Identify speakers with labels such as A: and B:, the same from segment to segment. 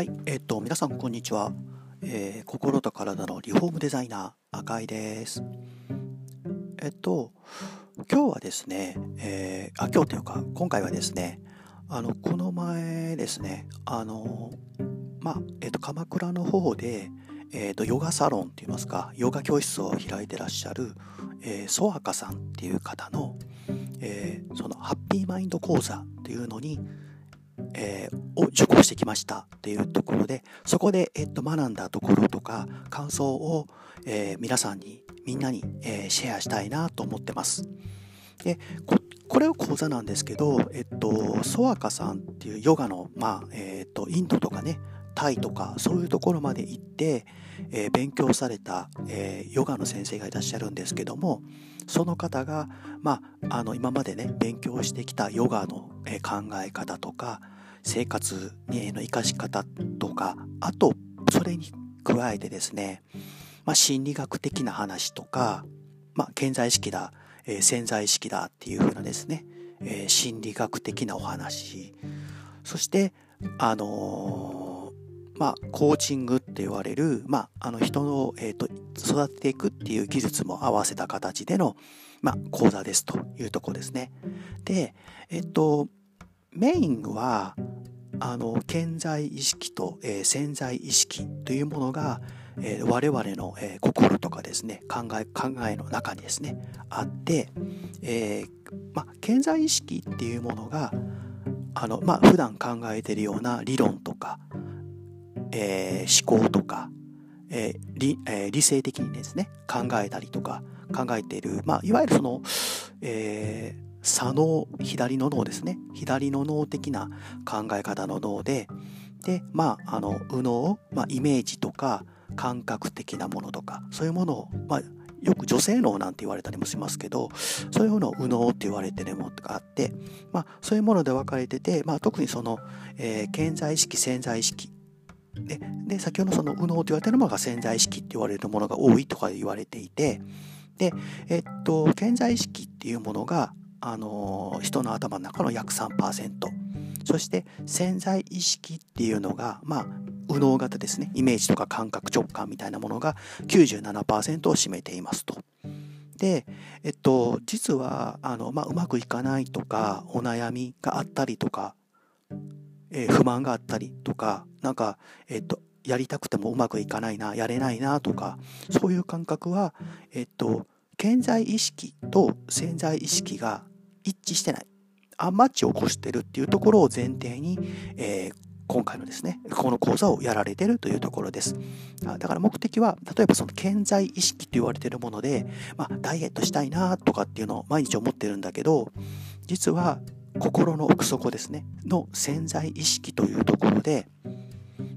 A: はい、えっと、皆さんこんにちは、えー、心と体のリフォームデザイナー、赤井です。えっと、今日はですね、えー、あ、今日というか、今回はですね、あの、この前ですね、あの、まあ、えっと、鎌倉の方で、えっと、ヨガサロンといいますか、ヨガ教室を開いてらっしゃる、えー、ソアカさんっていう方の、えー、そのハッピーマインド講座っていうのに、えー、を受講してきましたっていうところで、そこで、えっと、学んだところとか、感想を、えー、皆さんに、みんなに、えー、シェアしたいなと思ってます。で、ここれは講座なんですけど、えっと、ソワカさんっていうヨガの、まあ、えっと、インドとかね、タイとか、そういうところまで行って、えー、勉強された、えー、ヨガの先生がいらっしゃるんですけども、その方が、まあ、あの、今までね、勉強してきたヨガの、えー、考え方とか、生活への生かし方とか、あと、それに加えてですね、まあ、心理学的な話とか、まあ、健在意識だ、えー、潜在意識だっていう風なですね、えー、心理学的なお話、そして、あのー、まあ、コーチングって言われる、まあ、あの人の、えっ、と、育てていくっていう技術も合わせた形での、まあ、講座ですというとこですね。で、えっと、メインは、あの、健在意識と、えー、潜在意識というものが、えー、我々の、えー、心とかですね、考え、考えの中にですね、あって、えー、ま、健在意識っていうものが、あの、ま、普段考えてるような理論とか、え、思考とか、えー理え、理性的にですね、考えたりとか、考えている、まあ、いわゆるその、えー、左脳、左の脳ですね。左の脳的な考え方の脳で、で、まあ、あの、右脳、まあ、イメージとか、感覚的なものとか、そういうものを、まあ、よく女性脳なんて言われたりもしますけど、そういうものを右脳って言われてるものがあって、まあ、そういうもので分かれてて、まあ、特にその、えー、健在意識、潜在意識、で、で先ほどその右脳って言われてるものが潜在意識って言われるものが多いとか言われていて、で、えっと、健在意識っていうものが、あの人の頭の中の約3%そして潜在意識っていうのがまあ右脳型ですねイメージとか感覚直感みたいなものが97%を占めていますと。で、えっと、実はあの、まあ、うまくいかないとかお悩みがあったりとか、えー、不満があったりとかなんか、えっと、やりたくてもうまくいかないなやれないなとかそういう感覚は、えっと、健在意識と潜在意識が一致してない。アンマッチを起こしてるっていうところを前提に、えー、今回のですね、この講座をやられてるというところです。だから目的は、例えばその健在意識と言われてるもので、まあ、ダイエットしたいなとかっていうのを毎日思ってるんだけど、実は心の奥底ですね、の潜在意識というところで、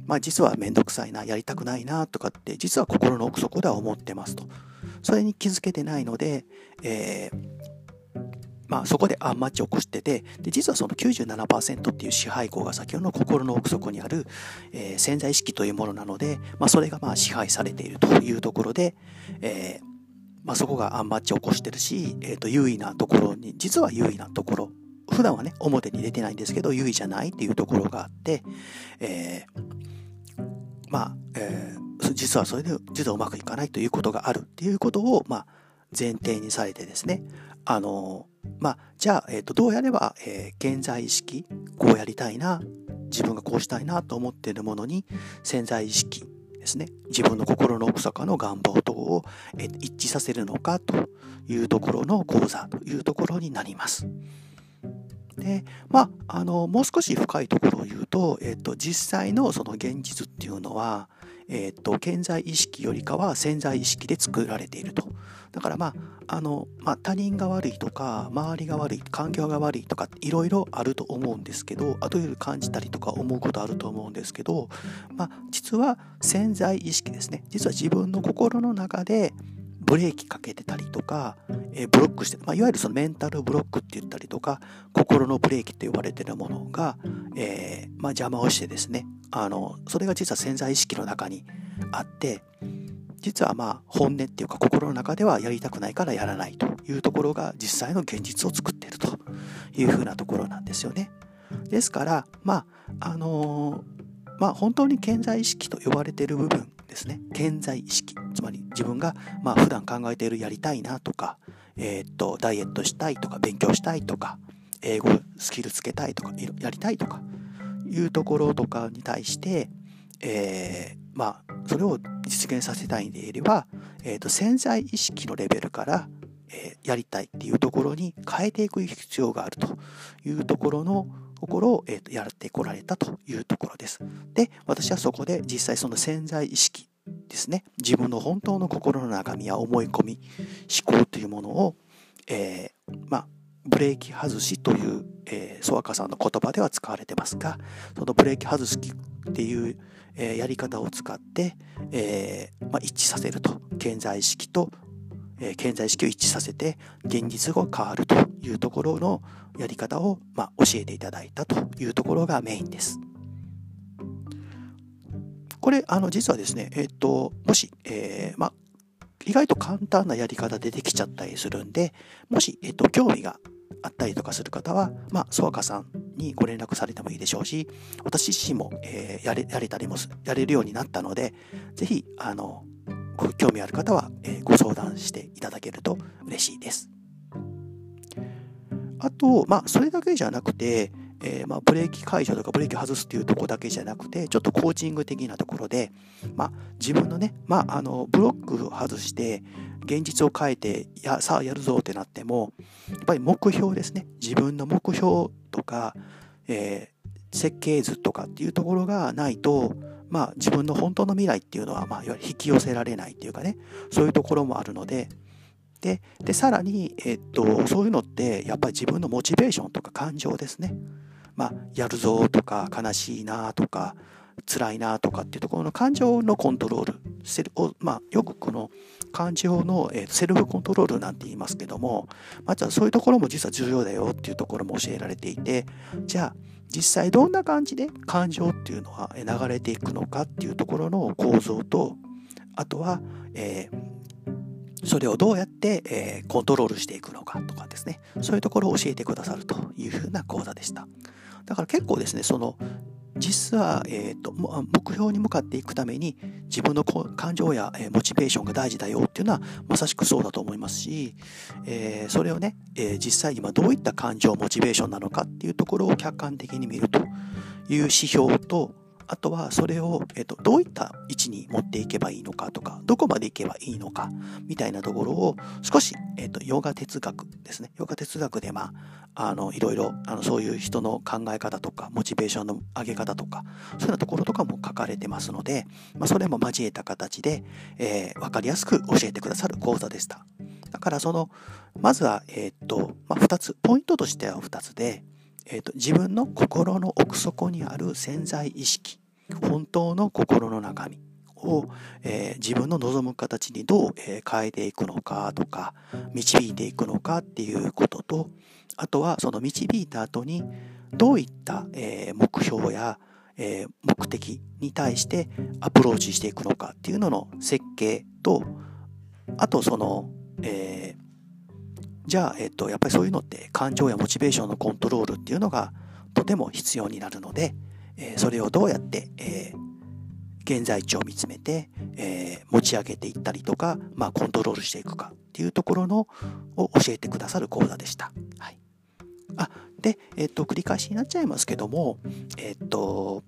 A: まあ実はめんどくさいな、やりたくないなとかって、実は心の奥底では思ってますと。それに気づけてないので、えーまあ、そこでアンマッチを起こしてて、で、実はその97%っていう支配項が先ほどの心の奥底にある、えー、潜在意識というものなので、まあ、それがまあ支配されているというところで、えー、まあ、そこがアンマッチを起こしてるし、え、ー、と、優位なところに、実は優位なところ、普段はね、表に出てないんですけど、優位じゃないっていうところがあって、えー、まあ、えー、実はそれで、実はうまくいかないということがあるっていうことを、まあ、前提にされてですね、あの、まあ、じゃあ、え、ー、と、どうやれば、えー、現在意識、こうやりたいな、自分がこうしたいなと思っているものに、潜在意識ですね、自分の心の奥底の願望等を、えー、一致させるのかというところの講座というところになります。で、まあ、あの、もう少し深いところを言うと、えっ、ー、と、実際のその現実っていうのは、え、ー、と、健在意識よりかは潜在意識で作られていると。だからまあ、あの、まあ、他人が悪いとか、周りが悪い、環境が悪いとか、いろいろあると思うんですけど、あとより感じたりとか思うことあると思うんですけど、まあ、実は潜在意識ですね。実は自分の心の中で、ブレーキかけてたりとか、えー、ブロックして、まあ、いわゆるそのメンタルブロックって言ったりとか、心のブレーキって呼ばれてるものが、えー、まあ、邪魔をしてですね、あの、それが実は潜在意識の中にあって、実はまあ本音っていうか心の中ではやりたくないからやらないというところが実際の現実を作っているというふうなところなんですよね。ですから、まあ、あのー、まあ、本当に健在意識と呼ばれている部分ですね健在意識つまり自分がまあ普段考えているやりたいなとか、え、っとダイエットしたいとか勉強したいとか英語スキルつけたいとかやりたいとかいうところとかに対して、えー、まあそれを実現させたいんでいれば、えー、と潜在意識のレベルから、えー、やりたいっていうところに変えていく必要があるというところのところを、えー、とやってこられたというところです。で、私はそこで実際その潜在意識ですね、自分の本当の心の中身や思い込み、思考というものを、えー、まあ、ブレーキ外しという、えー、ソワカさんの言葉では使われてますが、そのブレーキ外すっていう、えー、やり方を使って、えーまあ、一致させると。健在意識とえ健在意識を一致させて現実が変わるというところのやり方を、まあ、教えていただいたというところがメインです。これあの実はですね、えっ、ともし、えー、まあ、意外と簡単なやり方でできちゃったりするんでもし、えっ、と、興味があったりとかする方は、まあ、ソワカさんにご連絡されてもいいでしょうし私自身も、えー、やれやれたりもすやれるようになったので是非あのご興味ある方は、えー、ご相談していただけると嬉しいです。あと、まあ、それだけじゃなくて、えー、まあ、ブレーキ解除とかブレーキ外すっていうとこだけじゃなくて、ちょっとコーチング的なところで、まあ、自分のね、まあ、あの、ブロック外して、現実を変えて、や、さあやるぞってなっても、やっぱり目標ですね。自分の目標とか、えー、設計図とかっていうところがないと、まあ、自分の本当の未来っていうのは、まあ、いわゆる引き寄せられないっていうかね、そういうところもあるので、で、でさらに、えっと、そういうのって、やっぱり自分のモチベーションとか感情ですね。まあ、やるぞとか、悲しいなとか、辛いなとかっていうところの感情のコントロールセルまあ、よくこの感情の、えセルフコントロールなんて言いますけども、まあ、そういうところも実は重要だよっていうところも教えられていてじゃあ実際どんな感じで感情っていうのは流れていくのかっていうところの構造とあとは、えー、それをどうやって、えー、コントロールしていくのかとかですね。そういうところを教えてくださるというふうな講座でした。だから結構ですねその実は、えーと、目標に向かっていくために自分の感情や、えー、モチベーションが大事だよっていうのはまさしくそうだと思いますし、えー、それをね、えー、実際今どういった感情モチベーションなのかっていうところを客観的に見るという指標とあとはそれを、えっと、どういった位置に持っていけばいいのかとか、どこまで行けばいいのか、みたいなところを少し、えっと、ヨガ哲学ですね。ヨガ哲学で、まあ、あの、いろいろ、あの、そういう人の考え方とか、モチベーションの上げ方とか、そういうようなところとかも書かれてますので、まあ、それも交えた形で、えー、わかりやすく教えてくださる講座でした。だからその、まずは、え、っと、まあ、2つ、ポイントとしては2つで、えーと、自分の心の奥底にある潜在意識本当の心の中身を、えー、自分の望む形にどう、えー、変えていくのかとか導いていくのかっていうこととあとはその導いた後にどういった、えー、目標や、え目的に対してアプローチしていくのかっていうのの設計とあとその、えじゃあ、えっと、やっぱりそういうのって感情やモチベーションのコントロールっていうのがとても必要になるので、えそれをどうやって、え現在地を見つめて、え持ち上げていったりとか、まあ、コントロールしていくかっていうところのを教えてくださる講座でした。はい、あで、えっと、繰り返しになっちゃいますけども、えっと、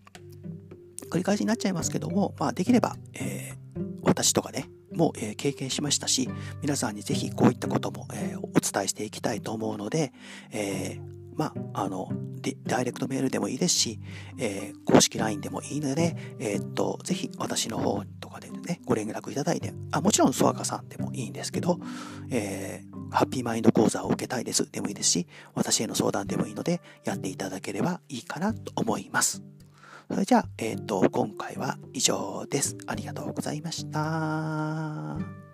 A: 繰り返しになっちゃいますけども、まあ、できれば、えー、私とかね、も、えー、経験しましたし、皆さんにぜひこういったことも、えー、お伝えしていきたいと思うので、えまあ、あの、ダイレクトメールでもいいですし、えー、公式 LINE でもいいので、えー、っと、ぜひ私の方とかでね、ご連絡いただいて、あ、もちろんソワカさんでもいいんですけど、えー、ハッピーマインド講座を受けたいですでもいいですし、私への相談でもいいので、やっていただければいいかなと思います。それじゃあ、えっ、と、今回は以上です。ありがとうございました。